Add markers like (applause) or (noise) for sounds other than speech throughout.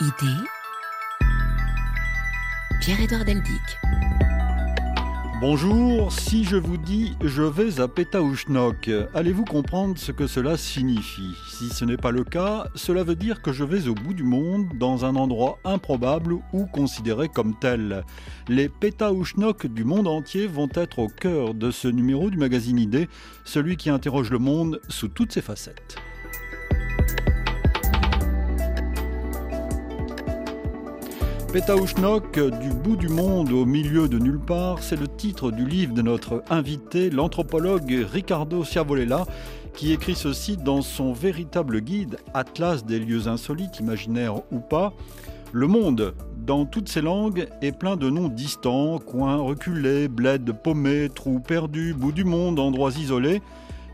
Idée Pierre-Édouard Deldic. Bonjour, si je vous dis je vais à Pétaouchnok, allez-vous comprendre ce que cela signifie? Si ce n'est pas le cas, cela veut dire que je vais au bout du monde, dans un endroit improbable ou considéré comme tel. Les Pétaouchnok du monde entier vont être au cœur de ce numéro du magazine Idée, celui qui interroge le monde sous toutes ses facettes. Pétaouchnok, du bout du monde au milieu de nulle part, c'est le titre du livre de notre invité, l'anthropologue Ricardo Ciavolella, qui écrit ceci dans son véritable guide Atlas des lieux insolites, imaginaires ou pas. Le monde, dans toutes ses langues, est plein de noms distants, coins reculés, bleds paumés, trous perdus, bout du monde, endroits isolés.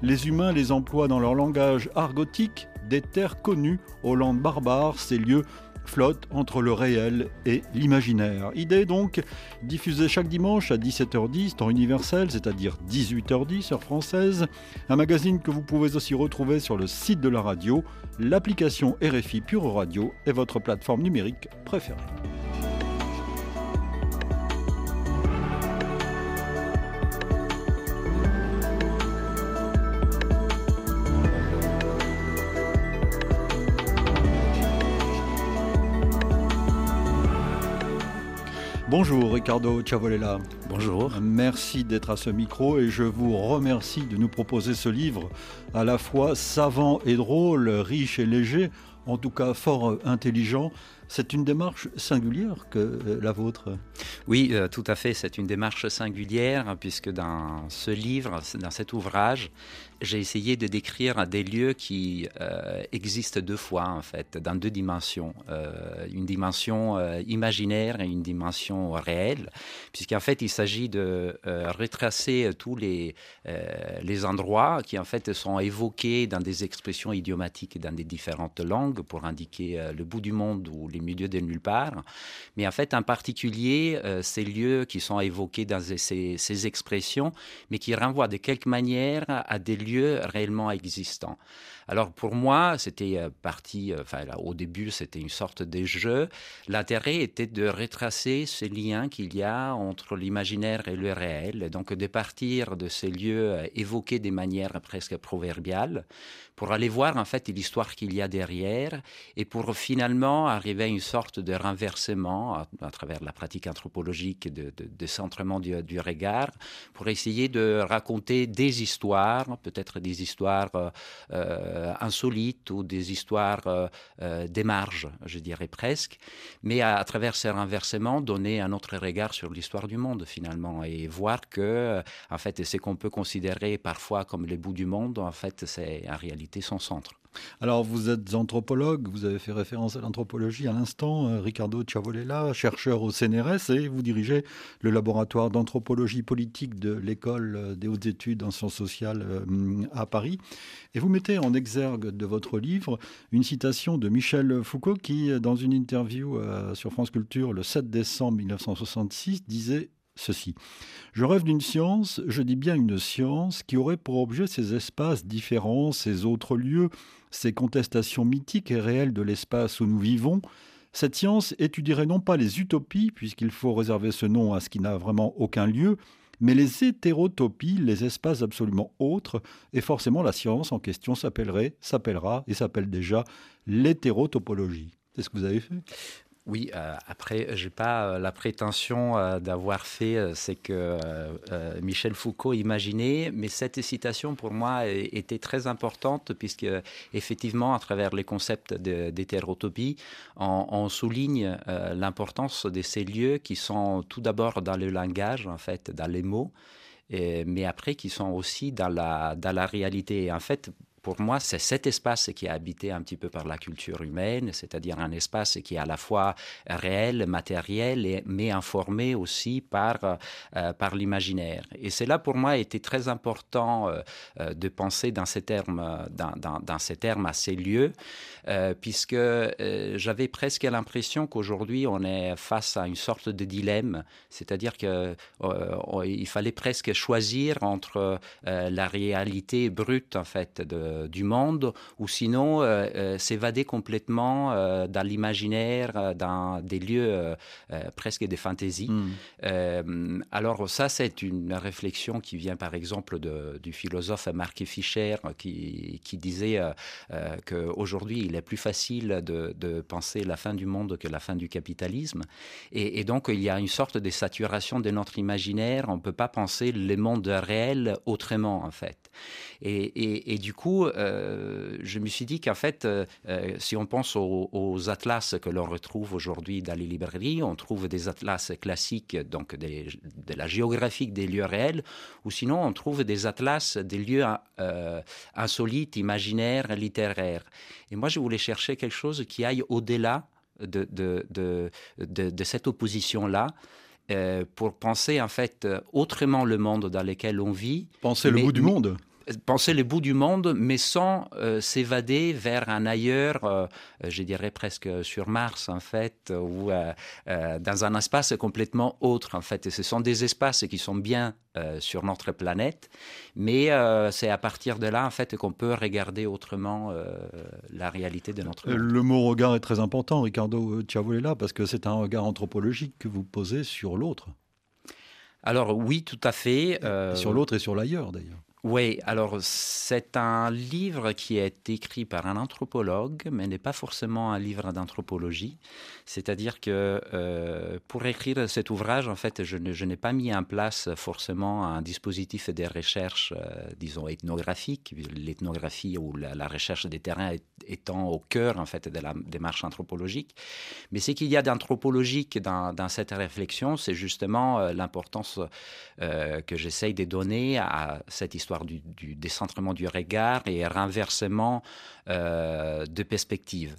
Les humains les emploient dans leur langage argotique, des terres connues, Hollande barbare, ces lieux flotte entre le réel et l'imaginaire. Idée donc diffusée chaque dimanche à 17h10 temps universel, c'est-à-dire 18h10 heure française. Un magazine que vous pouvez aussi retrouver sur le site de la radio, l'application RFI Pure Radio et votre plateforme numérique préférée. Bonjour Ricardo Ciavolella. Bonjour. Merci d'être à ce micro et je vous remercie de nous proposer ce livre à la fois savant et drôle, riche et léger, en tout cas fort intelligent. C'est une démarche singulière que euh, la vôtre. Oui, euh, tout à fait. C'est une démarche singulière puisque dans ce livre, dans cet ouvrage, j'ai essayé de décrire des lieux qui euh, existent deux fois, en fait, dans deux dimensions. Une dimension imaginaire et une dimension réelle, puisqu'en fait, il s'agit de retracer tous les, les endroits qui, en fait, sont évoqués dans des expressions idiomatiques dans des différentes langues pour indiquer le bout du monde ou les milieux de nulle part. Mais en fait, en particulier, ces lieux qui sont évoqués dans ces, expressions, mais qui renvoient de quelque manière à des lieux réellement existants. Alors pour moi, c'était euh, parti, euh, enfin au début, c'était une sorte de jeu. L'intérêt était de retracer ces liens qu'il y a entre l'imaginaire et le réel, donc de partir de ces lieux euh, évoqués de manière presque proverbiale pour aller voir en fait l'histoire qu'il y a derrière et pour finalement arriver à une sorte de renversement à, travers la pratique anthropologique de, de, centrement du, regard pour essayer de raconter des histoires, peut-être des histoires euh, insolites ou des histoires euh, euh, des marges, je dirais presque, mais à, travers ces renversements, donner un autre regard sur l'histoire du monde finalement et voir que, en fait, ce qu'on peut considérer parfois comme les bouts du monde, en fait, c'est en réalité son centre. Alors, vous êtes anthropologue, vous avez fait référence à l'anthropologie à l'instant, euh, Ricardo Ciavolella, chercheur au CNRS, et vous dirigez le laboratoire d'anthropologie politique de l'École euh, des hautes études en sciences sociales euh, à Paris. Et vous mettez en exergue de votre livre une citation de Michel Foucault qui, dans une interview sur France Culture le 7 décembre 1966, disait ceci. Je rêve d'une science, je dis bien une science, qui aurait pour objet ces espaces différents, ces autres lieux, ces contestations mythiques et réelles de l'espace où nous vivons. Cette science étudierait non pas les utopies, puisqu'il faut réserver ce nom à ce qui n'a vraiment aucun lieu, mais les hétérotopies, les espaces absolument autres, et forcément la science en question s'appellerait, s'appellera et s'appelle déjà l'hétérotopologie. C'est ce que vous avez fait? Oui, euh, après, j'ai pas euh, la prétention euh, d'avoir fait ce que Michel Foucault imaginait, mais cette citation pour moi était très importante puisque effectivement, à travers les concepts d'hétérotopie, on, on, souligne l'importance de ces lieux qui sont tout d'abord dans le langage, en fait, dans les mots, mais après qui sont aussi dans la, dans la réalité. En fait, pour moi, c'est cet espace qui est habité un petit peu par la culture humaine, c'est-à-dire un espace qui est à la fois réel, matériel, mais informé aussi par, euh, par l'imaginaire. Et cela, pour moi, était très important euh, euh, de penser dans ces termes, dans, dans, dans ces termes à ces lieux, puisque j'avais presque l'impression qu'aujourd'hui, on est face à une sorte de dilemme, c'est-à-dire qu'il fallait presque choisir entre la réalité brute, en fait, de du monde, ou sinon s'évader complètement dans l'imaginaire, dans des lieux presque des fantaisies. Hmm. alors ça, c'est une réflexion qui vient par exemple de, du philosophe Marc Fischer, qui, qui disait qu'aujourd'hui, il est plus facile de, de, penser la fin du monde que la fin du capitalisme. Et, et donc, il y a une sorte de saturation de notre imaginaire. On ne peut pas penser le monde réel autrement, en fait. Et, du coup, euh, je me suis dit qu'en fait, euh, euh, si on pense aux, atlas que l'on retrouve aujourd'hui dans les librairies, on trouve des atlas classiques, donc de la géographie des lieux réels, ou sinon on trouve des atlas des lieux insolites, imaginaires, littéraires. Et moi, je voulais chercher quelque chose qui aille au-delà de, cette opposition-là. Pour penser en fait autrement le monde dans lequel on vit. Penser le bout du monde penser le bout du monde, mais sans euh, s'évader vers un ailleurs, euh, je dirais presque sur Mars en fait, ou euh, dans un espace complètement autre en fait. Et ce sont des espaces qui sont bien sur notre planète, mais c'est à partir de là en fait qu'on peut regarder autrement la réalité de notre monde. Le mot regard est très important, Ricardo Ciavolella, parce que c'est un regard anthropologique que vous posez sur l'autre. Alors oui, tout à fait. Sur l'autre et sur l'ailleurs d'ailleurs. Oui, alors c'est un livre qui est écrit par un anthropologue, mais n'est pas forcément un livre d'anthropologie. C'est-à-dire que euh, pour écrire cet ouvrage, en fait, je, n'ai pas mis en place forcément un dispositif de recherche, euh, disons, ethnographique, l'ethnographie ou la, recherche des terrains étant au cœur, en fait, de la démarche anthropologique. Mais ce qu'il y a d'anthropologique dans, cette réflexion, c'est justement euh, l'importance que j'essaye de donner à cette histoire du, décentrement du regard et renversement euh, de perspective.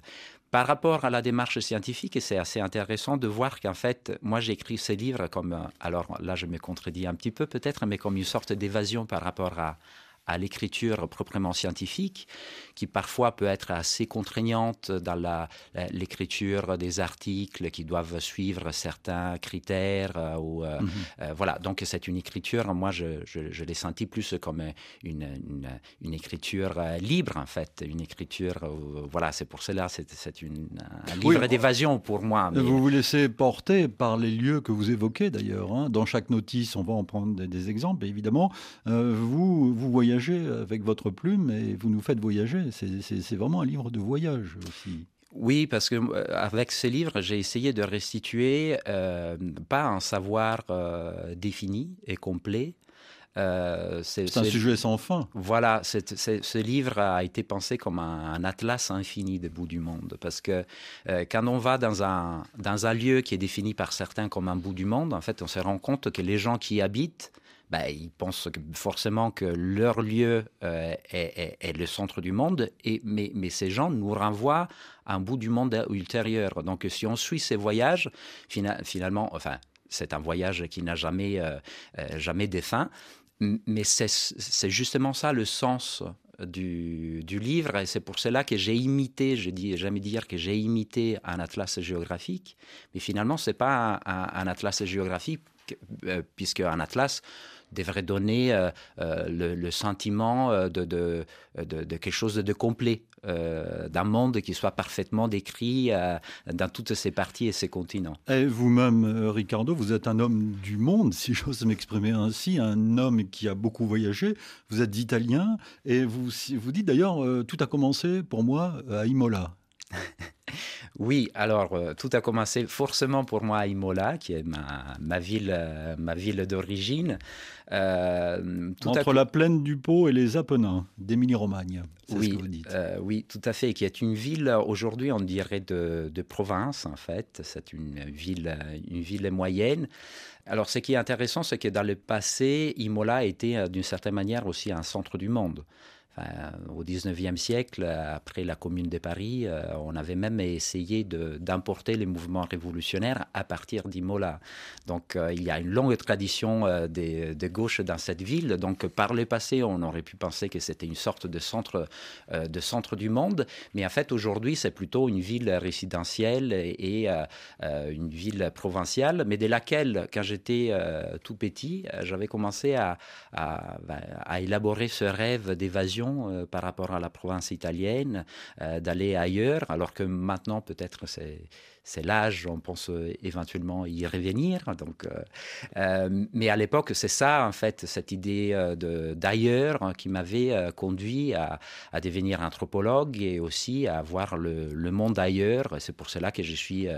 Par rapport à la démarche scientifique, c'est assez intéressant de voir qu'en fait, moi j'écris ces livres comme, alors là je me contredis un petit peu peut-être, mais comme une sorte d'évasion par rapport à, à l'écriture proprement scientifique, qui parfois peut être assez contraignante dans l'écriture des articles qui doivent suivre certains critères. Euh, ou, euh, mhm. euh, voilà, donc c'est une écriture, moi je, je, l'ai senti plus comme une, une, écriture libre en fait, une écriture, voilà, c'est pour cela, c'est un livre d'évasion pour moi. Vous vous laissez porter par les lieux que vous évoquez d'ailleurs. Hein. Dans chaque notice, on va en prendre des, des exemples, évidemment. vous, vous voyez avec votre plume et vous nous faites voyager. C'est vraiment un livre de voyage aussi. Oui, parce que euh, avec ce livre, j'ai essayé de restituer euh, pas un savoir euh, défini et complet. c'est un sujet sans fin. Voilà, ce livre a été pensé comme un, atlas infini des bouts du monde. Parce que quand on va dans un, dans un lieu qui est défini par certains comme un bout du monde, en fait, on se rend compte que les gens qui y habitent bah, ils pensent forcément que leur lieu euh, est, le centre du monde, mais, ces gens nous renvoient à un bout du monde ultérieur. Donc si on suit ces voyages, finalement, enfin, c'est un voyage qui n'a jamais, euh, euh, jamais de fin, mais c'est justement ça le sens du, livre, et c'est pour cela que j'ai imité, je dis jamais dire que j'ai imité un atlas géographique, mais finalement, ce n'est pas un, un, atlas géographique, puisque un atlas, devrait donner euh, euh, le, sentiment euh, de, quelque chose de complet, d'un monde qui soit parfaitement décrit dans toutes ses parties et ses continents. Et vous-même, Ricardo, vous êtes un homme du monde, si j'ose m'exprimer ainsi, un homme qui a beaucoup voyagé. Vous êtes italien et vous, vous dites d'ailleurs, tout a commencé pour moi à Imola. (laughs) Oui, alors euh, tout a commencé forcément pour moi à Imola, qui est ma, ville, euh, ma ville d'origine. Euh, Entre la plaine du Pau et les Apennins d'Émilie-Romagne, oui, ce que vous dites. oui, tout à fait, qui est une ville aujourd'hui, on dirait de, de province en fait. C'est une ville, une ville moyenne. Alors, ce qui est intéressant, c'est que dans le passé, Imola était d'une certaine manière aussi un centre du monde au 19e siècle, après la Commune de Paris, euh, on avait même essayé d'importer les mouvements révolutionnaires à partir d'Imola. Donc euh, il y a une longue tradition euh, de, gauche dans cette ville. Donc par le passé, on aurait pu penser que c'était une sorte de centre, centre du monde. Mais en fait, aujourd'hui, c'est plutôt une ville résidentielle et, une ville provinciale, mais de laquelle, quand j'étais tout petit, j'avais commencé à, à élaborer ce rêve d'évasion expression par rapport à la province italienne, d'aller ailleurs, alors que maintenant peut-être c'est l'âge, on pense euh, éventuellement y revenir. Donc, euh, euh, mais à l'époque, c'est ça, en fait, cette idée d'ailleurs hein, qui m'avait conduit à, devenir anthropologue et aussi à voir le, monde ailleurs. C'est pour cela que je suis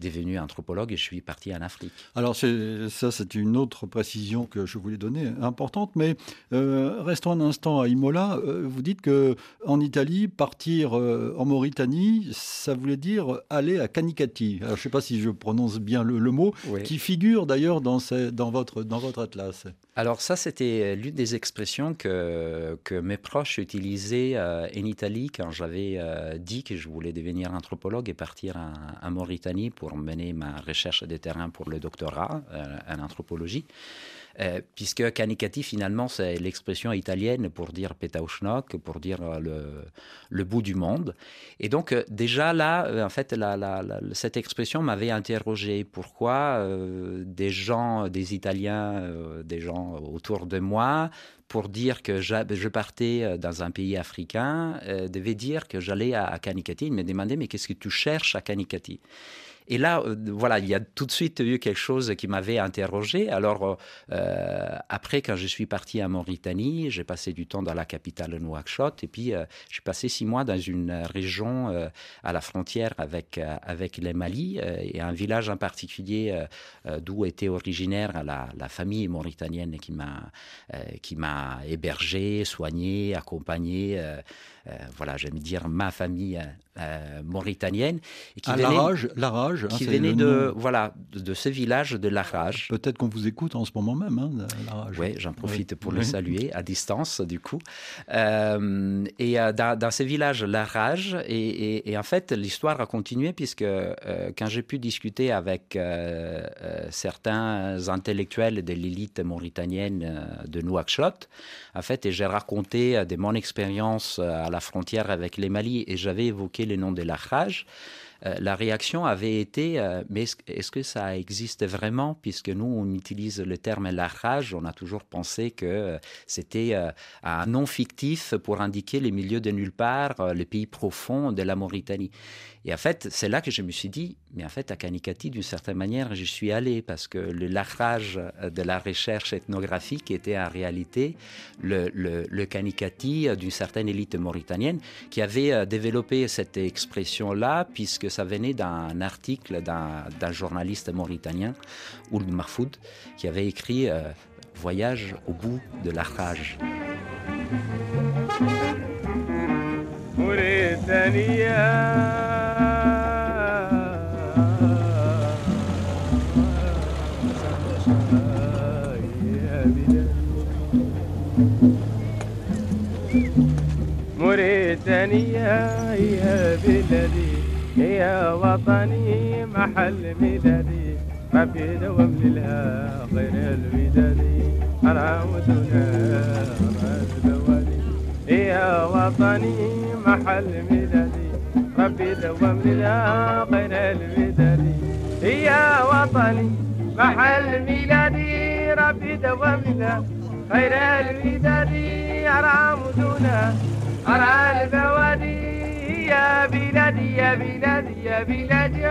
devenu anthropologue et je suis parti en Afrique. Alors, ça, c'est une autre précision que je voulais donner, importante, mais restons un instant à Imola. vous dites que en Italie, partir en Mauritanie, ça voulait dire aller à Canica je ne sais pas si je prononce bien le, mot, qui figure d'ailleurs dans, dans, votre, dans votre atlas. Alors ça, c'était l'une des expressions que, que mes proches utilisaient euh, en Italie quand j'avais euh, dit que je voulais devenir anthropologue et partir en, Mauritanie pour mener ma recherche des terrains pour le doctorat euh, en anthropologie. Euh, puisque Kanikati, finalement, c'est l'expression italienne pour dire Petauschnok, pour dire euh, le, le, bout du monde. Et donc, déjà là, en fait, cette expression m'avait interrogé. Pourquoi des gens, des Italiens, des gens autour de moi, pour dire que je partais dans un pays africain, devaient dire que j'allais à, à Kanikati. Ils me demandaient, mais qu'est-ce que tu cherches à Kanikati? Et là, euh, voilà, il y a tout de suite eu quelque chose qui m'avait interrogé. Alors, euh, après, quand je suis parti à Mauritanie, j'ai passé du temps dans la capitale Nouakchott. Et puis, euh, j'ai passé six mois dans une région à la frontière avec, avec le Mali et un village en particulier d'où était originaire la, famille mauritanienne qui m'a m'a hébergé, soigné, accompagné. Voilà, j'aime dire ma famille mauritanienne. Et qui la rage, la rage Hein, qui venait de, voilà, de ce village de Larage. Peut-être qu'on vous écoute en ce moment même, hein, Oui, j'en profite pour le saluer à distance, du coup. Euh, et euh, dans, dans, ce village Larage, et, et, en fait, l'histoire a continué puisque euh, quand j'ai pu discuter avec certains intellectuels de l'élite mauritanienne de Nouakchott, en fait, et j'ai raconté de mon expérience à la frontière avec les Mali et j'avais évoqué le nom de Larage. Euh, la réaction avait été euh, mais est-ce que ça existe vraiment? Puisque nous, on utilise le terme la on a toujours pensé que euh, c'était un nom fictif pour indiquer les milieux de nulle part, les pays profonds de la Mauritanie. Et en fait, c'est là que je me suis dit, mais en fait, à Kanikati, d'une certaine manière, j'y suis allé parce que le larrage de la recherche ethnographique était en réalité le, le, Kanikati d'une certaine élite mauritanienne qui avait développé cette expression-là puisque ça venait d'un article d'un journaliste mauritanien, Ould Mahfoud, qui avait écrit euh, Voyage au bout de l'arrage. موريتانيا يا بلادي يا وطني محل ميلادي ما في دوام لها غير الودادي أنا ودنا يا وطني محل ميلادي ربي دوام لها غير الودادي. يا وطني محل ميلادي ربي دوام لها خير الوداد أرى مدنا أرى البوادي يا بلادي يا بلادي يا بلادي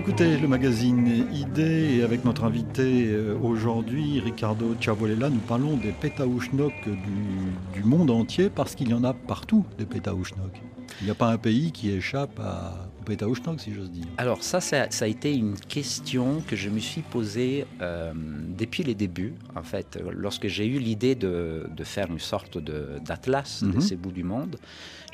écoutez le magazine Idée et avec notre invité euh, aujourd'hui, Ricardo Chavolella, nous parlons des pétaouchnok du, du monde entier parce qu'il y en a partout des pétaouchnok. Il n'y a pas un pays qui échappe à, au pétaouchnok, si j'ose dire. Alors ça, ça, a été une question que je me suis posée euh, depuis les débuts. En fait, lorsque j'ai eu l'idée de, de, faire une sorte d'atlas de, de mhm. ces bouts du monde,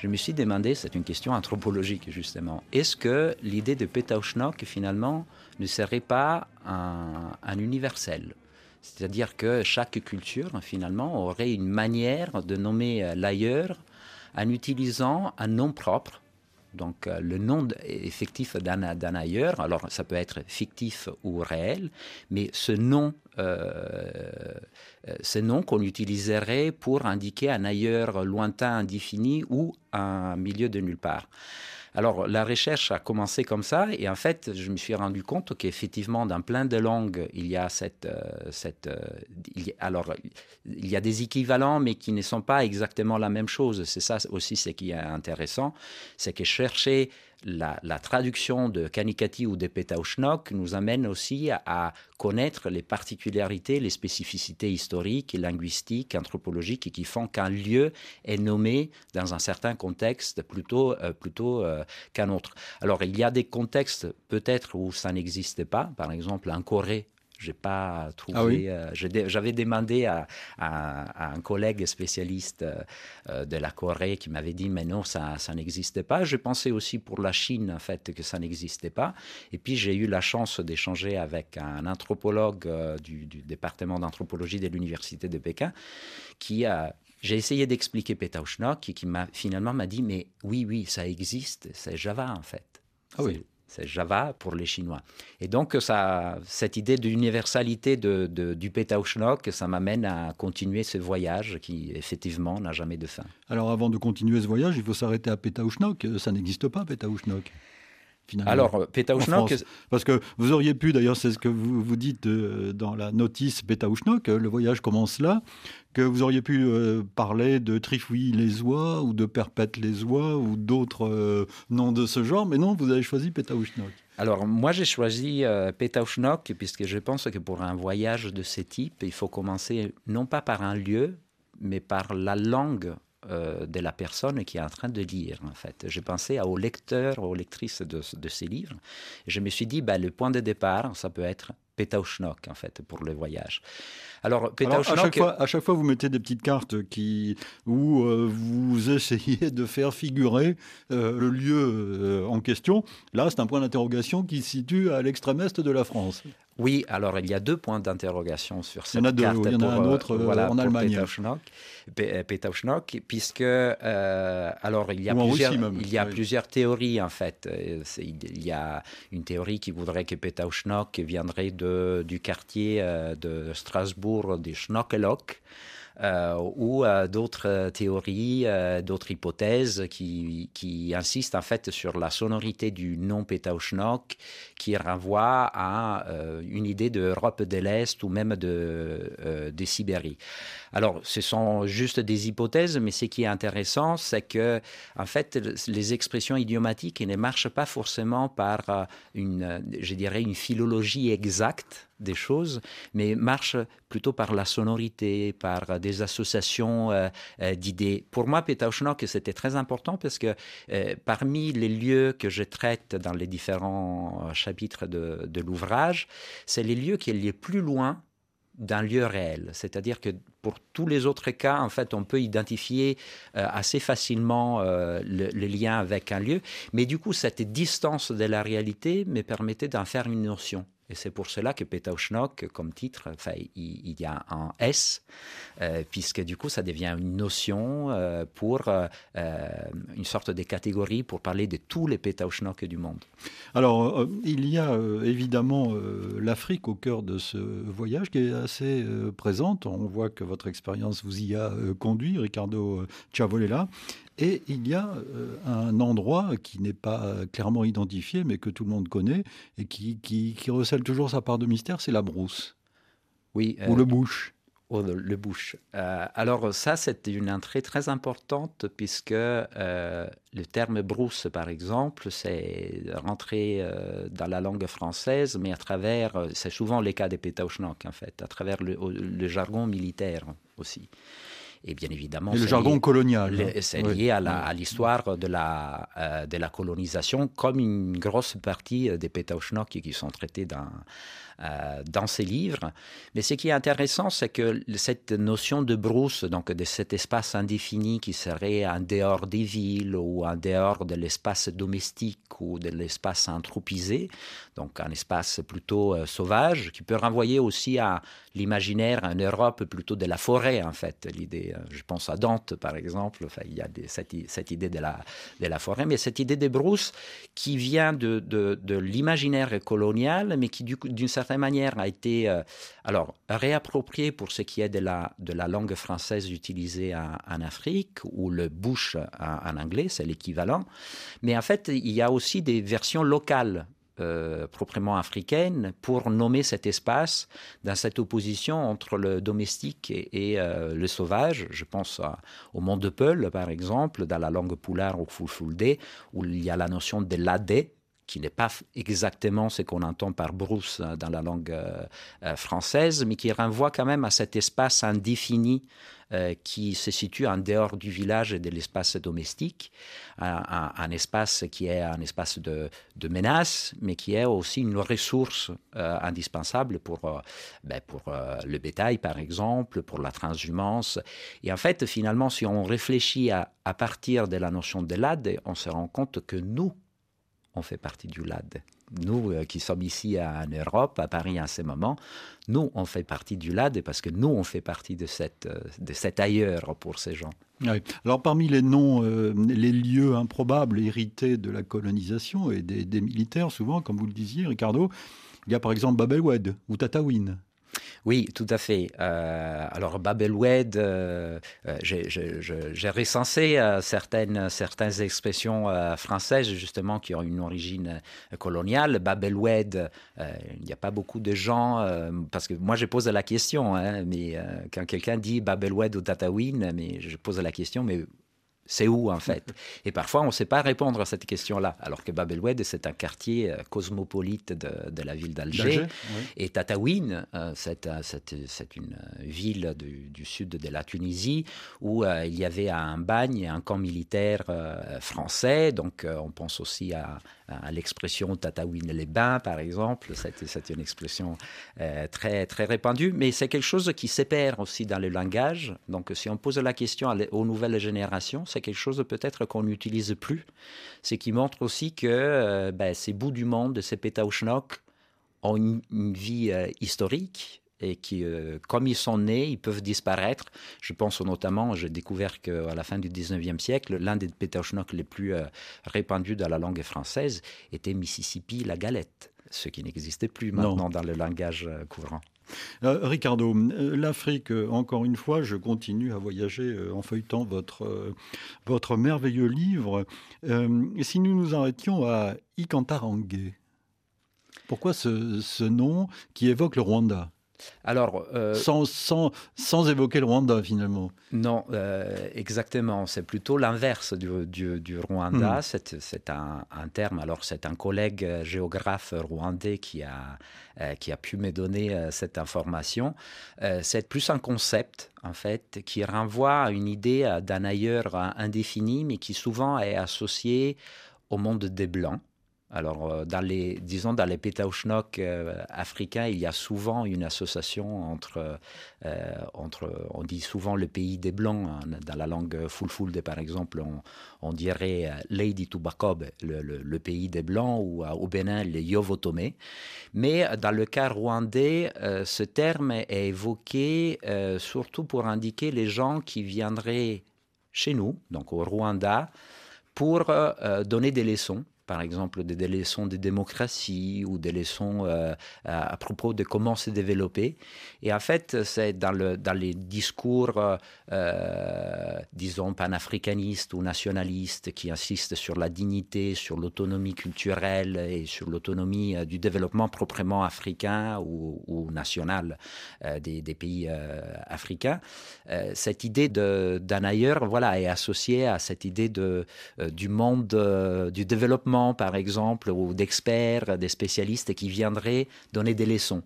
je me suis demandé, c'est une question anthropologique justement, est-ce que l'idée de Petauschnok finalement ne serait pas un, universel? C'est-à-dire que chaque culture, finalement, aurait une manière de nommer l'ailleurs en utilisant un nom propre donc le nom effectif d'un ailleurs. Alors ça peut être fictif ou réel, mais ce nom ce nom qu'on utiliserait pour indiquer un ailleurs lointain, indéfini ou un milieu de nulle part. Alors la recherche a commencé comme ça et en fait je me suis rendu compte qu'effectivement dans plein de langues il y a cette, euh, euh, alors il y a des équivalents mais qui ne sont pas exactement la même chose. C'est ça aussi ce qui est intéressant, c'est que chercher la, traduction de Kanikati ou de Petauschnok nous amène aussi à, connaître les particularités, les spécificités historiques, linguistiques, anthropologiques qui font qu'un lieu est nommé dans un certain contexte plutôt, euh, plutôt euh, qu'un autre. Alors il y a des contextes peut-être où ça n'existe pas, par exemple en Corée j'ai pas trouvé. Ah euh, j'avais demandé à, un collègue spécialiste euh, euh, de la Corée qui m'avait dit mais non ça ça n'existait pas. Je pensais aussi pour la Chine en fait que ça n'existait pas. Et puis j'ai eu la chance d'échanger avec un anthropologue du, département d'anthropologie de l'université de Pékin qui a j'ai essayé d'expliquer Petauschnok et qui m'a finalement m'a dit mais oui oui ça existe c'est Java en fait. Ah oui. C'est Java pour les Chinois. Et donc, ça, cette idée d'universalité de, de, du Petauschnok, ça m'amène à continuer ce voyage qui, effectivement, n'a jamais de fin. Alors, avant de continuer ce voyage, il faut s'arrêter à Petauschnok. Ça n'existe pas, Alors, Petauschnok. Parce que vous auriez pu, d'ailleurs, c'est ce que vous, vous dites euh, dans la notice Petauschnok, le voyage commence là, que vous auriez pu euh, parler de Trifouille-les Oies ou de Perpète-les Oies ou d'autres euh, noms de ce genre, mais non, vous avez choisi Petauschnok. Alors, moi, j'ai choisi euh, puisque je pense que pour un voyage de ce type, il faut commencer non pas par un lieu, mais par la langue euh, de la personne qui est en train de lire, en fait. J'ai pensé aux lecteurs, aux lectrices de, ces livres. je me suis dit, ben, le point de départ, ça peut être Petauschnok, en fait, pour le voyage. Alors, à, chaque fois, à chaque fois, vous mettez des petites cartes qui, où euh, vous (laughs) essayez de faire figurer euh, le lieu en question. Là, c'est un point d'interrogation qui se situe à l'extrême est de la France. Oui, alors il y a deux points d'interrogation sur cette carte. Il y en a deux, il y en a un autre en Allemagne. Petauschnok, puisque euh, alors il y a, plusieurs, il y a plusieurs théories en fait. Euh, il y a une théorie qui voudrait que Petauschnok viendrait de, du quartier euh, de Strasbourg, de Schnockelock. Euh, ou euh, d'autres théories, euh, d'autres hypothèses qui, insistent en fait sur la sonorité du nom Petauschnok qui renvoie à une idée d'Europe de l'Est ou même de, de Sibérie. Alors, ce sont juste des hypothèses, mais ce qui est intéressant, c'est que, en fait, les expressions idiomatiques ne marchent pas forcément par une, je dirais, une philologie exacte des choses, mais marchent plutôt par la sonorité, par des associations euh, euh, d'idées. Pour moi, Petauschnok, c'était très important parce que euh, parmi les lieux que je traite dans les différents chapitres de, l'ouvrage, c'est les lieux qui sont les plus loin d'un lieu réel. C'est-à-dire que pour tous les autres cas, en fait, on peut identifier assez facilement le, le, lien avec un lieu. Mais du coup, cette distance de la réalité me permettait d'en faire une notion. Et c'est pour cela que Petauschnok, comme titre, il, y a un S, euh, puisque du coup, ça devient une notion euh, pour euh, une sorte de catégorie pour parler de tous les Petauschnok du monde. Alors, il y a évidemment l'Afrique au cœur de ce voyage qui est assez présente. On voit que votre expérience vous y a conduit, Ricardo Ciavolella. Et il y a euh, un endroit qui n'est pas clairement identifié, mais que tout le monde connaît, et qui, qui, recèle toujours sa part de mystère, c'est la brousse. Oui. Ou le bouche. Ou le, bouche. Euh, alors ça, c'est une entrée très importante, puisque euh, le terme brousse, par exemple, c'est rentré dans la langue française, mais à travers, c'est souvent les cas des Pétaouchnok, en fait, à travers le jargon militaire aussi. Et bien évidemment, le jargon colonial. Hein. C'est lié à l'histoire de, la, euh, de la colonisation, comme une grosse partie des Pétaouchnok qui sont traités dans, euh, dans ces livres. Mais ce qui est intéressant, c'est que cette notion de brousse, donc de cet espace indéfini qui serait en dehors des villes ou en dehors de l'espace domestique ou de l'espace anthropisé, donc un espace plutôt euh, sauvage, qui peut renvoyer aussi à l'imaginaire en Europe plutôt de la forêt, en fait, l'idée idées. Je pense à Dante, par exemple. Enfin, il y a cette, cette, idée de la, de la forêt, mais cette idée des brousses qui vient de, de, l'imaginaire colonial, mais qui, d'une certaine manière, a été alors réappropriée pour ce qui est de la, de la langue française utilisée en, Afrique, ou le bush en anglais, c'est l'équivalent. Mais en fait, il y a aussi des versions locales euh, proprement africaine pour nommer cet espace dans cette opposition entre le domestique et, euh, le sauvage. Je pense au monde de Peul, par exemple, dans la langue poulard ou fulfulde, où il y a la notion de l'adé, qui n'est pas exactement ce qu'on entend par brousse dans la langue euh, française, mais qui renvoie quand même à cet espace indéfini euh, qui se situe en dehors du village et de l'espace domestique, un, espace qui est un espace de, menace, mais qui est aussi une ressource euh, indispensable pour, euh, ben, pour le bétail, par exemple, pour la transhumance. Et en fait, finalement, si on réfléchit à, à partir de la notion de l'AD, on se rend compte que nous, on fait partie du LAD. Nous euh, qui sommes ici en Europe, à Paris en ce moment, nous, on fait partie du LAD parce que nous, on fait partie de, cette, euh, de cet ailleurs pour ces gens. Alors parmi les noms, euh, les lieux improbables hérités de la colonisation et des, des, militaires, souvent, comme vous le disiez, Ricardo, il y a par exemple Babelwed ou Tataouine. Oui, tout à fait. Euh, alors, Babelwed, euh, euh j'ai recensé euh, certaines, expressions françaises, justement, qui ont une origine coloniale. Babelwed, il n'y a pas beaucoup de gens, parce que moi, je pose la question, hein, mais quand quelqu'un dit Babelwed ou Tatawin, mais je pose la question, mais c'est où en fait (laughs) Et parfois, on ne sait pas répondre à cette question-là, alors que Bab el c'est un quartier euh, cosmopolite de, la ville d'Alger. Et Tataouine, euh, euh, c'est une ville du, sud de la Tunisie où il y avait un bagne et un camp militaire français. Donc, on pense aussi à, à l'expression Tataouine les bains, par exemple. C'est une expression très, très répandue, mais c'est quelque chose qui s'épère aussi dans le langage. Donc, si on pose la question aux nouvelles générations, c'est quelque chose peut-être qu'on n'utilise plus. C'est qui montre aussi que euh, ben, ces bouts du monde, ces pétaouchnok, ont une, vie euh, historique et qui, euh, comme ils sont nés, ils peuvent disparaître. Je pense notamment, j'ai découvert qu'à la fin du 19e siècle, l'un des pétaouchnok les plus répandus dans la langue française était Mississippi la galette, ce qui n'existait plus maintenant dans le langage courant. Euh, Ricardo, euh, l'Afrique, euh, encore une fois, je continue à voyager en feuilletant votre, votre merveilleux livre. si nous nous arrêtions à Ikantarangue, pourquoi ce, ce nom qui évoque le Rwanda? Alors, euh, sans, sans, sans, évoquer le Rwanda finalement. Non, euh, exactement. C'est plutôt l'inverse du, du, Rwanda. Hmm. C'est un, un, terme. Alors, c'est un collègue géographe rwandais qui a, euh, qui a pu me donner cette information. c'est plus un concept, en fait, qui renvoie à une idée d'un ailleurs indéfini, mais qui souvent est associé au monde des Blancs. Alors, euh, dans les, disons, dans les pétaouchnok euh, africains, il y a souvent une association entre, euh, entre, on dit souvent le pays des Blancs. Hein. dans la langue Fulfulde, par exemple, on, dirait Lady Tubakob, le, le, pays des Blancs, ou au Bénin, les Yovotomé. Mais dans le cas rwandais, ce terme est évoqué surtout pour indiquer les gens qui viendraient chez nous, donc au Rwanda, pour donner des leçons par exemple des, leçons de démocratie ou des leçons euh, à, propos de comment se développer. Et en fait, c'est dans, le, dans les discours, euh, euh, disons, panafricanistes ou nationalistes qui insistent sur la dignité, sur l'autonomie culturelle et sur l'autonomie du développement proprement africain ou, national des, des, pays africains. cette idée d'un ailleurs voilà, est associée à cette idée de, du monde, du développement par exemple, ou d'experts, des spécialistes qui viendraient donner des leçons.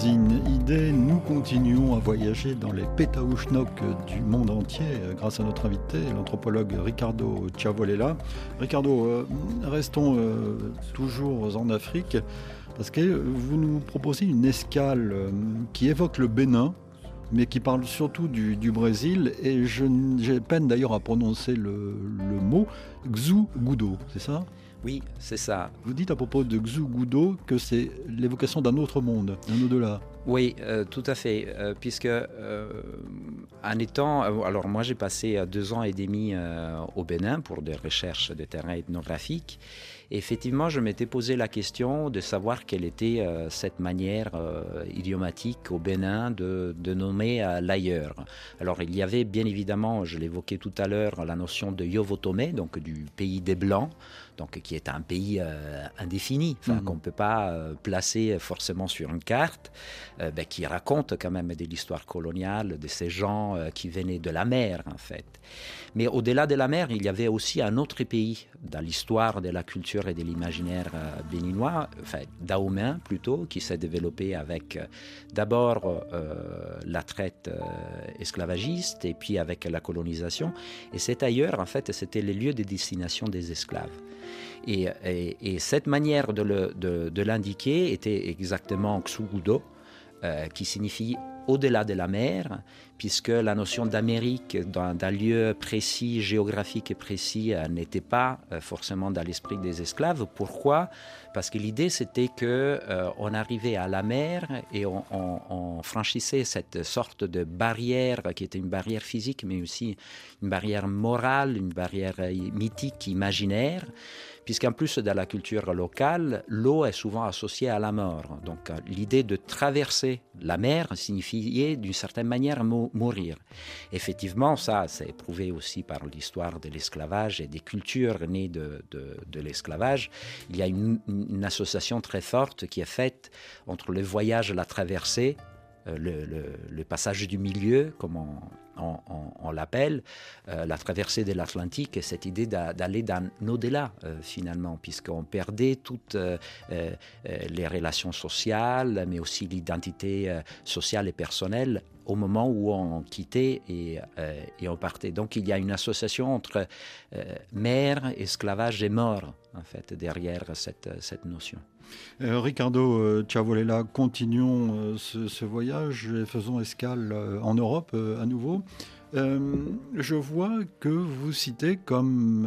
Magazine Idée, nous continuons à voyager dans les pétaouchnok du monde entier euh, grâce à notre invité, l'anthropologue Ricardo Ciavolella. Ricardo, euh, restons euh, toujours en Afrique parce que vous nous proposez une escale qui évoque le Bénin, mais qui parle surtout du, Brésil. Et j'ai peine d'ailleurs à prononcer le, mot Xu Gudo, c'est ça? Oui, c'est ça. Vous dites à propos de Xu que c'est l'évocation d'un autre monde, d'un au-delà. Oui, euh, tout à fait, euh, puisque euh, en étant, alors moi j'ai passé deux ans et demi au Bénin pour des recherches de terrain ethnographique. effectivement, je m'étais posé la question de savoir quelle était cette manière idiomatique au Bénin de, de nommer l'ailleurs. Alors il y avait bien évidemment, je l'évoquais tout à l'heure, la notion de Yovotomé, donc du pays des Blancs donc qui est un pays euh, indéfini, mhm. qu'on ne peut pas euh, placer forcément sur une carte, euh, ben, qui raconte quand même de l'histoire coloniale, de ces gens qui venaient de la mer en fait. Mais au-delà de la mer, il y avait aussi un autre pays dans l'histoire de la culture et de l'imaginaire béninois, enfin daoméen plutôt, qui s'est développé avec d'abord la traite esclavagiste et puis avec la colonisation. Et c'est ailleurs, en fait, c'était les lieux de destination des esclaves. Et, cette manière de l'indiquer était exactement Xugudo, euh, qui signifie au-delà de la mer, puisque la notion d'Amérique d'un lieu précis, géographique et précis, euh, n'était pas euh, forcément dans l'esprit des esclaves. Pourquoi? Parce que l'idée c'était que on arrivait à la mer et on, franchissait cette sorte de barrière qui était une barrière physique, mais aussi une barrière morale, une barrière mythique, imaginaire puisqu'en plus de la culture locale, l'eau est souvent associée à la mort. Donc euh, l'idée de traverser la mer signifiait d'une certaine manière mourir. Effectivement, ça, c'est prouvé aussi par l'histoire de l'esclavage et des cultures nées de, l'esclavage. Il y a une, une, association très forte qui est faite entre le voyage, la traversée, euh, le, passage du milieu, comme on, l'appelle, euh, la traversée de l'Atlantique, cette idée d'aller dans au-delà euh, finalement, puisqu'on perdait toutes les relations sociales, mais aussi l'identité sociale et personnelle au moment où on quittait et, et, on partait. Donc il y a une association entre mer, esclavage et mort, en fait, derrière cette notion. Euh, Ricardo euh, Ciavolella, continuons euh, ce, voyage et faisons escale en Europe à nouveau. je vois que vous citez comme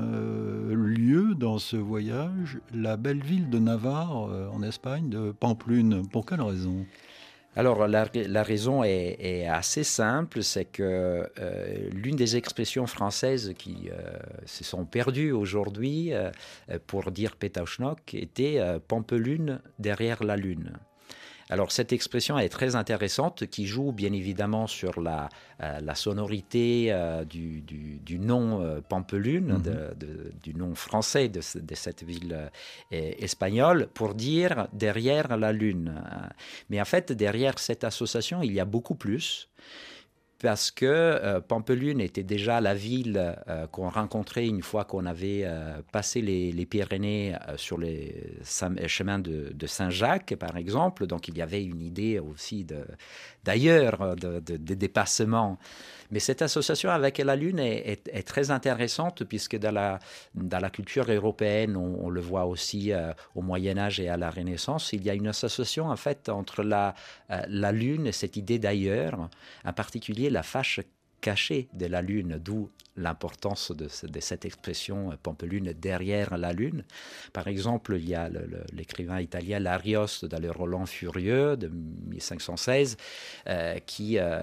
lieu dans ce voyage la belle ville de Navarre en Espagne, de Pamplune. Pour quelle raison? Alors la, raison est, assez simple, c'est que euh, l'une des expressions françaises qui euh, se sont perdues aujourd'hui euh, pour dire Pétauchnok était Pampelune derrière la lune. Alors cette expression est très intéressante qui joue bien évidemment sur la, euh, la sonorité euh, du, du, nom euh, Pampelune, mhm. du nom français de, de cette ville espagnole, pour dire derrière la lune. Mais en fait, derrière cette association, il y a beaucoup plus parce que euh, Pampelune était déjà la ville euh, qu'on rencontrait une fois qu'on avait euh, passé les, Pyrénées sur les chemins de, Saint-Jacques, par exemple. Donc il y avait une idée aussi d'ailleurs, de, dépassement. Mais cette association avec la Lune est, très intéressante puisque dans la, dans la culture européenne, on, le voit aussi euh, au Moyen Âge et à la Renaissance, il y a une association en fait entre la, euh, la Lune et cette idée d'ailleurs, en particulier la fâche cachée de la Lune, d'où l'importance de, cette expression euh, Pampelune derrière la Lune. Par exemple, il y a l'écrivain italien Larios dans le Roland Furieux de 1516 euh, qui, euh,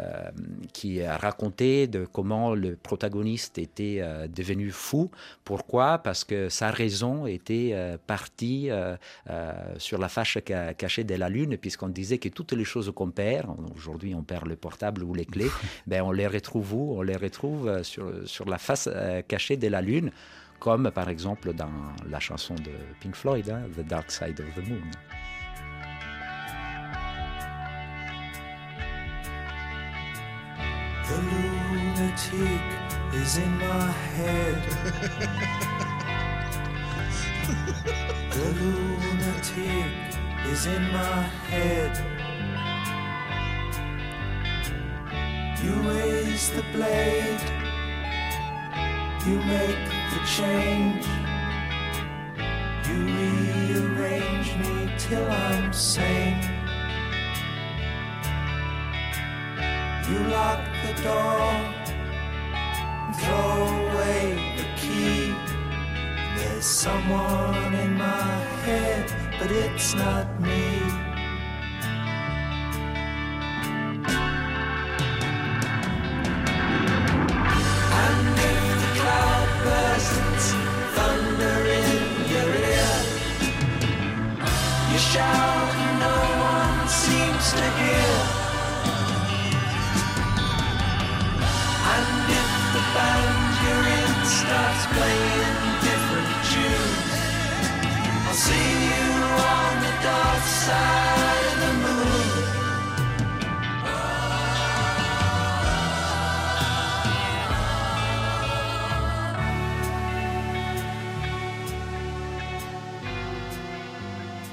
qui a raconté de comment le protagoniste était devenu fou. Pourquoi? Parce que sa raison était partie sur la fâche cachée de la Lune, puisqu'on disait que toutes les choses qu'on perd, aujourd'hui on perd le portable ou les clés, (laughs) ben on les retrouve où? On les retrouve sur, sur sur la face euh, cachée de la Lune, comme par exemple dans la chanson de Pink Floyd, hein, The Dark Side of the Moon. The lunatic is in my head. the lunatic is in my head. You raise the blade. You make the change. You rearrange me till I'm sane. You lock the door, and throw away the key. There's someone in my head, but it's not me.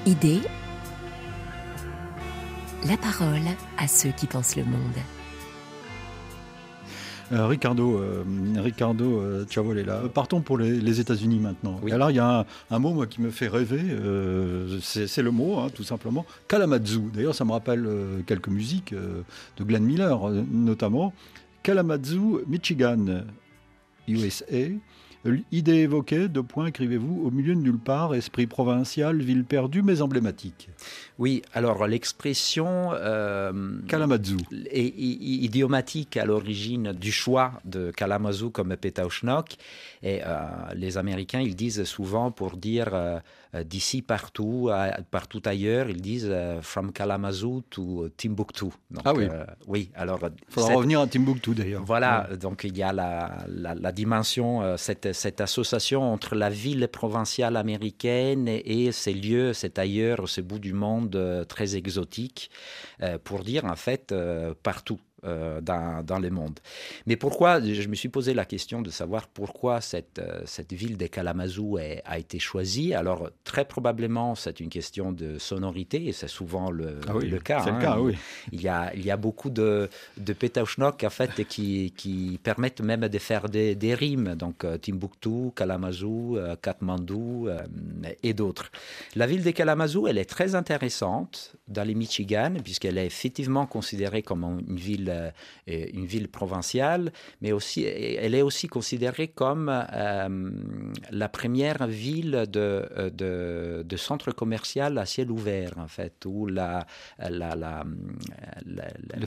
Idée la parole à ceux qui pensent le monde. Euh, Ricardo, euh, Ricardo euh, partons pour les, États-Unis maintenant. Alors il y a un, mot moi, qui me fait rêver, euh, c'est le mot hein, tout simplement, Kalamazoo. D'ailleurs ça me rappelle quelques musiques de Glenn Miller notamment. Kalamazoo, Michigan, USA. Idée évoquée, deux points, écrivez-vous, au milieu de nulle part, esprit provincial, ville perdue mais emblématique. Oui, alors l'expression euh, Kalamazoo est idiomatique à l'origine du choix de Kalamazoo comme Petauschnok. Et euh, les Américains, ils disent souvent pour dire euh, d'ici partout, partout ailleurs, ils disent from Kalamazoo to Timbuktu. ah oui. oui, alors. Il faudra revenir à Timbuktu d'ailleurs. Voilà, donc il y a la, la, dimension, cette, cette, association entre la ville provinciale américaine et, et ces lieux, cet ailleurs, ce bout du monde euh, très exotique, euh, pour dire en fait euh, partout. Euh, dans, dans, le monde. Mais pourquoi, je me suis posé la question de savoir pourquoi cette, euh, cette ville de Kalamazoo a été choisie. Alors, très probablement, c'est une question de sonorité, et c'est souvent le, ah le cas. C'est le cas, hein. oui. Il y a, il y a beaucoup de, de en fait, qui, qui permettent même de faire des, des rimes. Donc, euh, Timbuktu, Kalamazoo, Kathmandu et d'autres. La ville de Kalamazoo, elle est très intéressante dans les Michigan, puisqu'elle est effectivement considérée comme une ville euh, une ville provinciale, mais aussi, elle est aussi considérée comme euh, la première ville de, de, de, centre commercial à ciel ouvert, en fait, où la, la,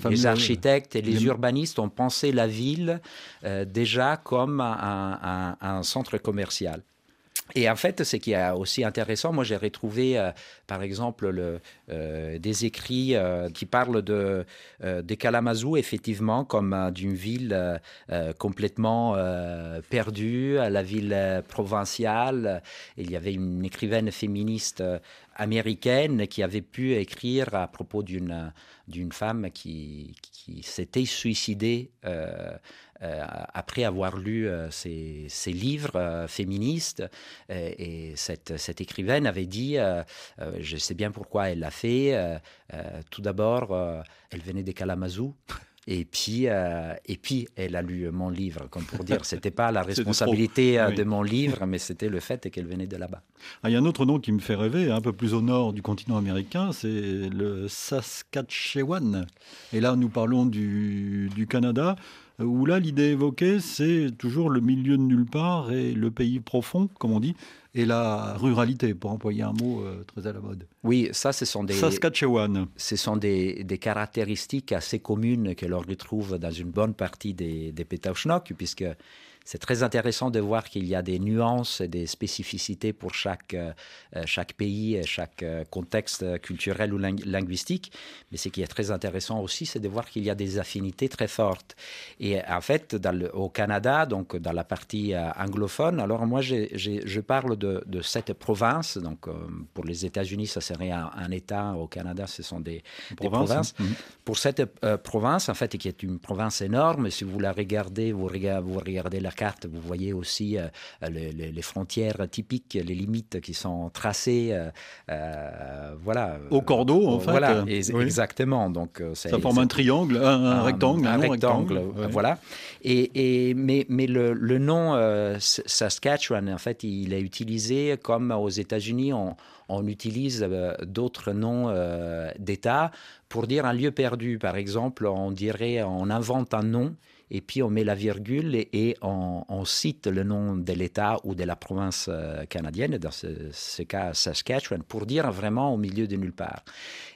les, architectes et les, urbanistes ont pensé la ville euh, déjà comme un, un centre commercial. Et en fait, ce qui est aussi intéressant, moi j'ai retrouvé euh, par exemple le, euh, des écrits euh, qui parlent de, de Kalamazoo, effectivement, comme d'une ville complètement perdue, la ville provinciale. Il y avait une écrivaine féministe américaine qui avait pu écrire à propos d'une d'une femme qui, qui s'était suicidée après avoir lu ces, euh, livres euh, féministes. et cette, cette, écrivaine avait dit, je sais bien pourquoi elle l'a fait, tout d'abord, elle venait des Kalamazoo. (laughs) Et puis, et puis, elle a lu mon livre, comme pour dire, c'était pas la (laughs) responsabilité de mon livre, mais c'était le fait qu'elle venait de là-bas. Ah, il y a un autre nom qui me fait rêver, un peu plus au nord du continent américain, c'est le Saskatchewan. Et là, nous parlons du, du Canada où là, l'idée évoquée, c'est toujours le milieu de nulle part et le pays profond, comme on dit, et la ruralité, pour employer un mot euh, très à la mode. Oui, ça, ce sont des... Saskatchewan. Ce sont des, caractéristiques assez communes que l'on retrouve dans une bonne partie des, des puisque c'est très intéressant de voir qu'il y a des nuances et des spécificités pour chaque, euh, euh, chaque pays et chaque euh, contexte culturel ou linguistique. Mais ce qui est très intéressant aussi, c'est de voir qu'il y a des affinités très fortes. Et en fait, dans au Canada, donc dans la partie anglophone, alors moi, je parle de, de cette province. Donc, pour les États-Unis, ça serait un, un, État. Au Canada, ce sont des, des provinces. Mmh. Pour cette euh, province, en fait, qui est une province énorme, si vous la regardez, vous regardez, vous regardez la carte, vous voyez aussi euh, les, les, frontières typiques, les limites qui sont tracées. Euh, voilà. Au cordeau, en fait. Voilà, oui. exactement. Donc, ça forme un triangle, un, un, un rectangle. Un, rectangle, rectangle voilà. Et, et, mais, mais le, le nom Saskatchewan, en fait, il est utilisé comme aux États-Unis, on, on, utilise euh, d'autres noms euh, d'États pour dire un lieu perdu. Par exemple, on dirait, on invente un nom et puis on met la virgule et, on, cite le nom de l'État ou de la province euh, canadienne, dans ce, cas Saskatchewan, pour dire vraiment au milieu de nulle part.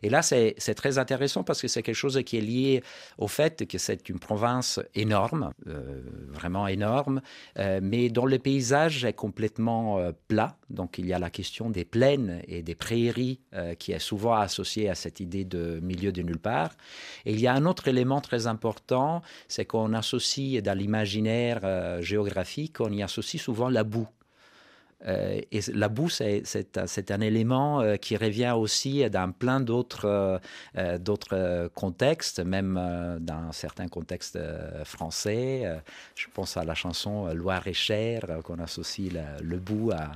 Et là, c'est très intéressant parce que c'est quelque chose qui est lié au fait que c'est une province énorme, euh, vraiment énorme, euh, mais dont le paysage est complètement plat. Donc il y a la question des plaines et des prairies euh, qui est souvent associée à cette idée de milieu de nulle part. Et il y a un autre élément très important, c'est qu'on associe dans l'imaginaire euh, géographique, on y associe souvent la boue. Euh, et la boue, c'est un élément euh, qui revient aussi dans plein d'autres euh, contextes, même dans certains contextes français. je pense à la chanson Loire-et-Cher, qu'on associe la, le bout à,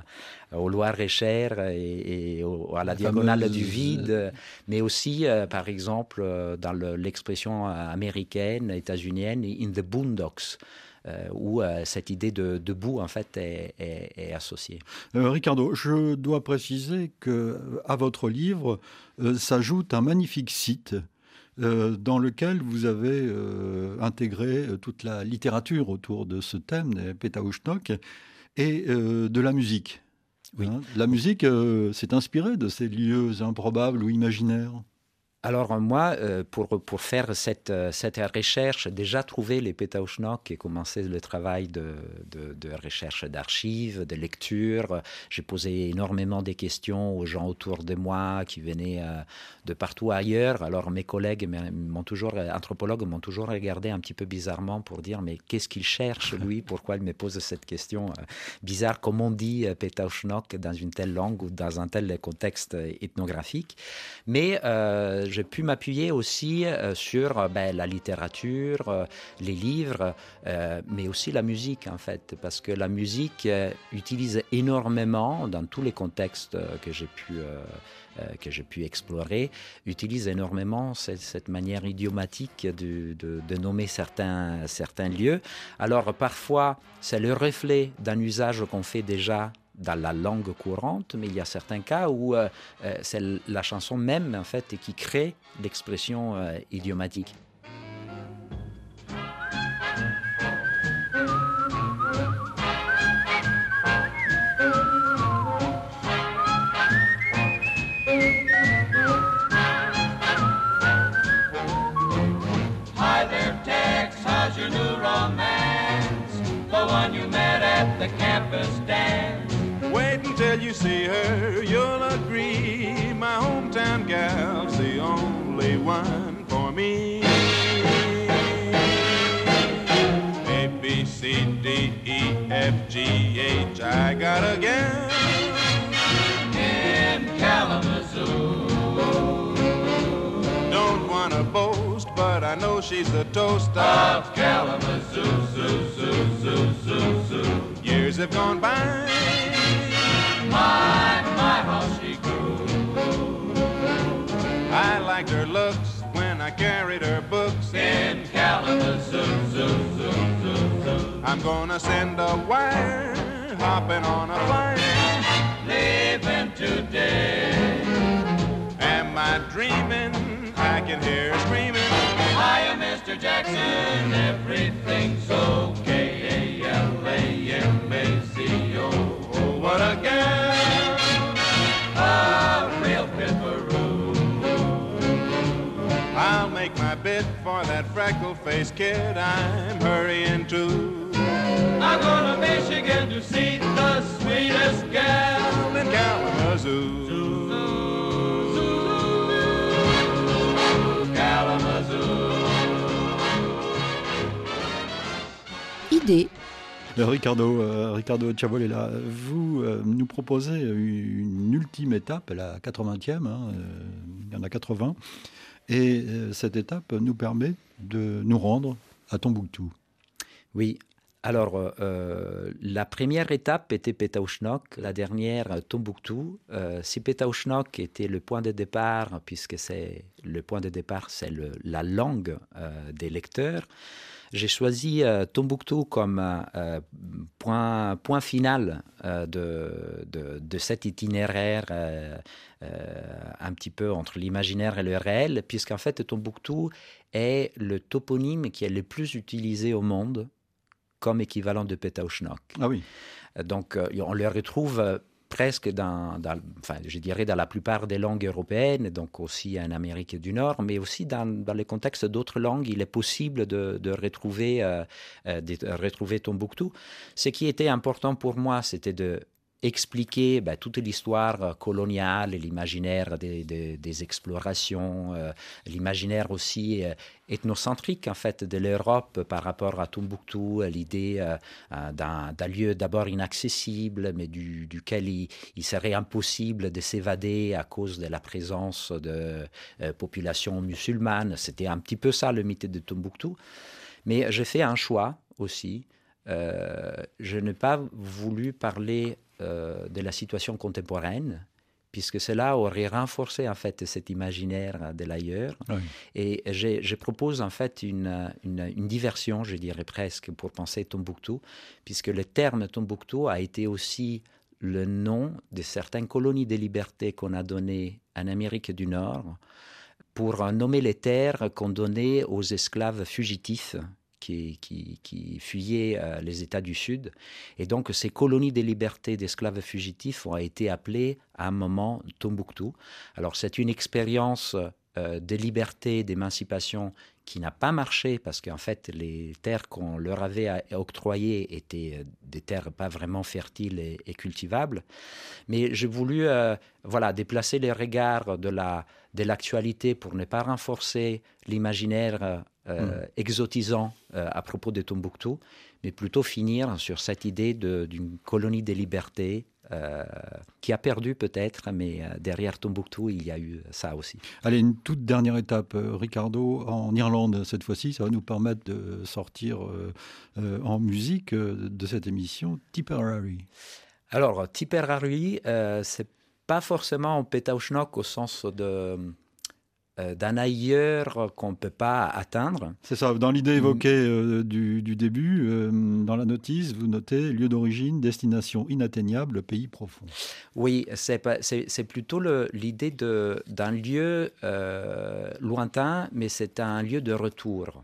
au Loire-et-Cher et, et au, à la, la diagonale fameuse... du vide, mais aussi, par exemple, dans l'expression américaine, états-unienne, in the boondocks. Euh, où euh, cette idée de, de bout en fait est, est, est associée. Euh, Ricardo, je dois préciser que à votre livre s'ajoute un magnifique site euh, dans lequel vous avez euh, intégré toute la littérature autour de ce thème des Pétaouchnok et euh, de la musique. Oui. Hein, la musique s'est inspirée de ces lieux improbables ou imaginaires? Alors moi, euh, pour, pour faire cette, cette recherche, déjà trouver les Pétaouchnok et commencer le travail de, de, de recherche d'archives, de lecture, j'ai posé énormément de questions aux gens autour de moi qui venaient euh, de partout ailleurs. Alors mes collègues m'ont toujours, anthropologues m'ont toujours regardé un petit peu bizarrement pour dire mais qu'est-ce qu'il cherche lui? (laughs) Pourquoi il me pose cette question euh, bizarre? Comment on dit euh, Pétaouchnok dans une telle langue ou dans un tel contexte ethnographique? Mais euh, j'ai pu m'appuyer aussi euh, sur euh, ben, la littérature, euh, les livres, mais aussi la musique en fait, parce que la musique utilise énormément dans tous les contextes que j'ai pu que j'ai pu explorer, utilise énormément cette, cette manière idiomatique de, de, de nommer certains, certains lieux. Alors parfois, c'est le reflet d'un usage qu'on fait déjà dans la langue courante, mais il y a certains cas où euh, c'est la chanson même en fait qui crée l'expression euh, idiomatique. See her, you'll agree. My hometown gal's the only one for me. A, B, C, D, E, F, G, H, I got a gal. In Kalamazoo. Don't wanna boast, but I know she's the toast Of of Kalamazoo, zoo, zoo, zoo, zoo, zoo. years have gone by. Carried her books In Kalamazoo, zoo, zoo, zoo, zoo. I'm gonna send a wire, hopping on a flyer. Leaving today. Am I dreaming? I can hear her screaming. Hiya, Mr. Jackson, everything's okay. A-L-A-M-A-C-O. Oh, what a gal. Bid for that freckle-faced kid I'm hurrying to. I'm going to Michigan to see the sweetest gal. In Kalamazoo. Kalamazoo. Idée Euh, Ricardo, euh, Ricardo Ciavolella, vous euh, nous proposez une ultime étape, la 80e, hein, euh, il y en a 80, et euh, cette étape nous permet de nous rendre à Tombouctou. Oui. Alors, euh, euh, la première étape était Pétaouchnok, la dernière Tombouctou. Si Pétaouchnok était le point de départ, puisque c'est le point de départ, c'est la langue des lecteurs, j'ai choisi euh, Tombouctou comme euh, euh, point, point final euh, de, de, de cet itinéraire un petit peu entre l'imaginaire et le réel, puisqu'en fait Tombouctou est le toponyme qui est le plus utilisé au monde comme équivalent de Pétaouchnok. Ah oui, Donc, on le retrouve presque dans, enfin, je dirais, dans la plupart des langues européennes, donc aussi en Amérique du Nord, mais aussi dans, dans le contexte d'autres langues, il est possible de, de retrouver, euh, euh, de retrouver Tombouctou. Ce qui était important pour moi, c'était de expliquer ben, toute l'histoire euh, coloniale, l'imaginaire des, explorations, euh, l'imaginaire aussi euh, ethnocentrique en fait de l'Europe par rapport à Tombouctou, l'idée d'un lieu d'abord inaccessible, mais du, duquel il, il serait impossible de s'évader à cause de la présence de populations musulmanes. C'était un petit peu ça le mythe de Tombouctou. Mais j'ai fait un choix aussi. Je n'ai pas voulu parler euh, de la situation contemporaine, puisque cela aurait renforcé en fait cet imaginaire de l'ailleurs. Oui. Et j'ai- je propose en fait une, une, une diversion, je dirais presque, pour penser Tombouctou, puisque le terme Tombouctou a été aussi le nom de certaines colonies de liberté qu'on a données en Amérique du Nord pour nommer les terres qu'on donnait aux esclaves fugitifs qui, fuyaient euh, les États du Sud. Et donc ces colonies de liberté d'esclaves fugitifs ont été appelées à un moment Tombouctou. Alors c'est une expérience euh, de liberté, d'émancipation qui n'a pas marché parce qu'en fait les terres qu'on leur avait octroyées étaient euh, des terres pas vraiment fertiles et, et cultivables. Mais j'ai voulu euh, voilà, déplacer les regards de la de l'actualité pour ne pas renforcer l'imaginaire euh, euh, exotisant euh, à propos de Tombouctou, mais plutôt finir sur cette idée d'une colonie de liberté euh, qui a perdu peut-être, mais derrière Tombouctou, il y a eu ça aussi. Allez, une toute dernière étape, Ricardo, en Irlande cette fois-ci, ça va nous permettre de sortir en musique de cette émission Tipperary. Alors, Tipperary, c'est pas forcément en Pétaouchnok au sens de d'un ailleurs qu'on ne peut pas atteindre. C'est ça, dans l'idée Mm. évoquée euh, du, du début, euh, dans la notice, vous notez lieu d'origine, destination inatteignable, pays profond. Oui, c'est plutôt l'idée d'un lieu euh, lointain, mais c'est un lieu de retour.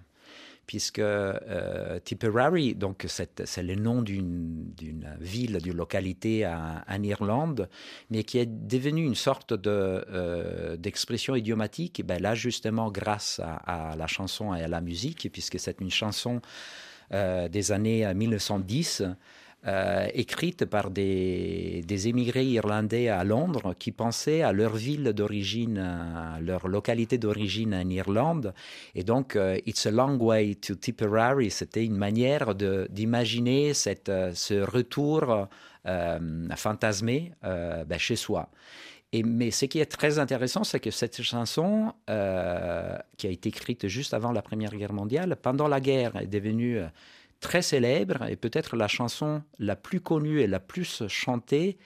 Puisque euh, Tipperary, donc c'est le nom d'une ville, d'une localité en, Irlande, mais qui est devenue une sorte de, euh, d'expression idiomatique, ben là justement grâce à, à la chanson et à la musique, puisque c'est une chanson euh, des années 1910 euh, écrite par des, émigrés irlandais à Londres qui pensaient à leur ville d'origine, leur localité d'origine en Irlande. Et donc, euh, It's a Long Way to Tipperary, c'était une manière d'imaginer euh, ce retour fantasmé ben, chez soi. Mais ce qui est très intéressant, c'est que cette chanson, qui a été écrite juste avant la Première Guerre mondiale, pendant la guerre, est devenue très célèbre et peut-être la chanson la plus connue et la plus chantée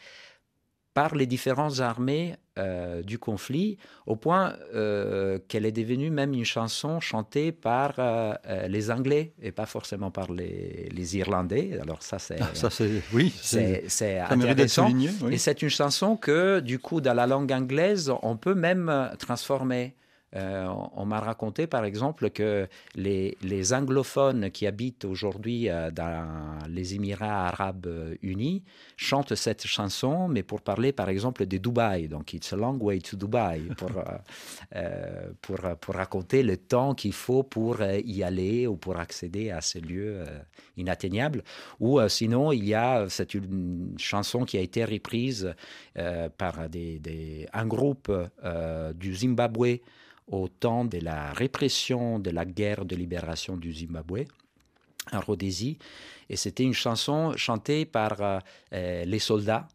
par les différentes armées euh, du conflit, au point euh, qu'elle est devenue même une chanson chantée par euh, les Anglais et pas forcément par les, les Irlandais. Alors ça, c'est Ça, c'est. Oui, c'est. intéressant. souligné. Et c'est une chanson que, du coup, dans la langue anglaise, on peut même transformer. Euh, on m'a raconté, par exemple, que les, les anglophones qui habitent aujourd'hui euh, dans les Émirats arabes euh, unis chantent cette chanson, mais pour parler, par exemple, de Dubaï. Donc, It's a long way to Dubai, pour, euh, (laughs) pour, pour raconter le temps qu'il faut pour y aller ou pour accéder à ce lieu euh, inatteignable. Ou sinon, il y a, c'est une chanson qui a été reprise euh, par des, des- un groupe du Zimbabwe au temps de la répression de la guerre de libération du Zimbabwe. en Rhodésie. Et c'était une chanson chantée par euh, euh, les soldats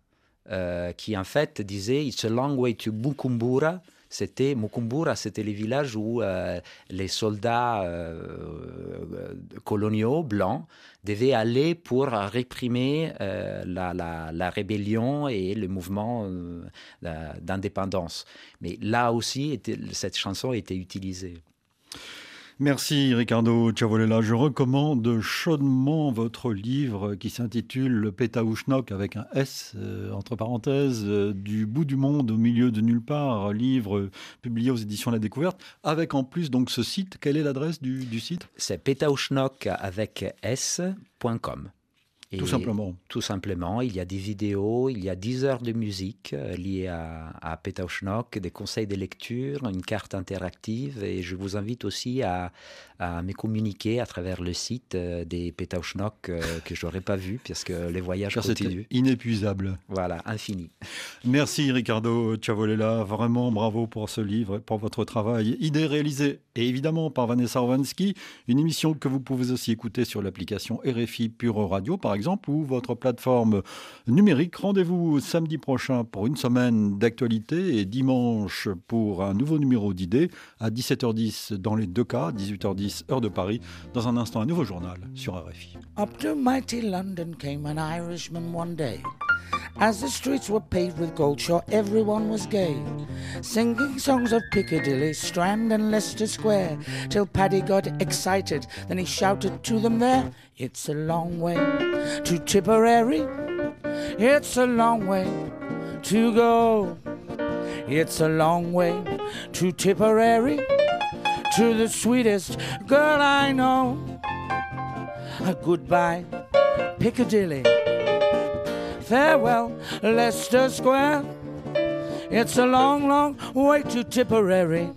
euh, qui, en fait, disaient It's a long way to Bukumbura. C'était Mukumbura, c'était les villages où euh, les soldats euh, coloniaux blancs devaient aller pour réprimer euh, la, rébellion et le mouvement euh, d'indépendance. Mais là aussi, cette chanson était utilisée. Merci Ricardo Ciavolella. Je recommande chaudement votre livre qui s'intitule Pétaouchnok avec un S euh, entre parenthèses euh, du bout du monde au milieu de nulle part, livre publié aux éditions La Découverte avec en plus donc ce site. Quelle est l'adresse du, du site? C'est petauchnok avec s.com. Et Tout simplement. Tout simplement, il y a des vidéos, il y a 10 heures de musique euh, liées à, à Petauchnok, des conseils de lecture, une carte interactive et je vous invite aussi à, à me communiquer à travers le site euh, des Petauchnok euh, que je n'aurais pas vu parce que les voyages continuent. inépuisable. Voilà, infini. Merci Ricardo Ciavolella, vraiment bravo pour ce livre et pour votre travail. Idée réalisée et évidemment par Vanessa Orvansky, une émission que vous pouvez aussi écouter sur l'application RFI Pure Radio par exemple ou votre plateforme numérique. Rendez-vous samedi prochain pour une semaine d'actualité et dimanche pour un nouveau numéro d'idées à 17h10 dans les deux cas, 18h10 heure de Paris. Dans un instant, un nouveau journal sur RFI. Up to mighty London came an Irishman one day. As the streets were paved with gold, sure everyone was gay, singing songs of Piccadilly, Strand, and Leicester Square, till Paddy got excited. Then he shouted to them there, It's a long way to Tipperary, it's a long way to go. It's a long way to Tipperary, to the sweetest girl I know. A goodbye, Piccadilly. Farewell, Leicester Square. It's a long, long way to Tipperary,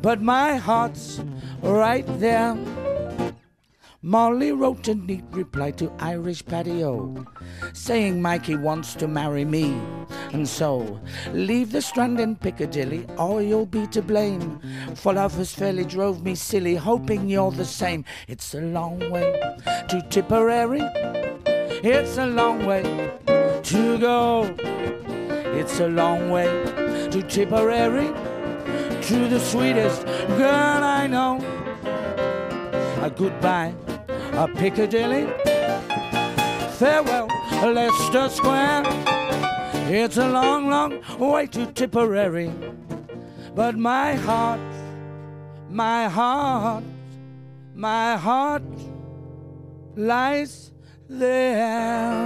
but my heart's right there. Molly wrote a neat reply to Irish Patio, saying Mikey wants to marry me. And so, leave the strand in Piccadilly, or you'll be to blame. For love has fairly drove me silly, hoping you're the same. It's a long way to Tipperary. It's a long way to go. It's a long way to Tipperary, to the sweetest girl I know. A goodbye, a Piccadilly. Farewell, Leicester Square. It's a long, long way to Tipperary. But my heart, my heart, my heart lies there.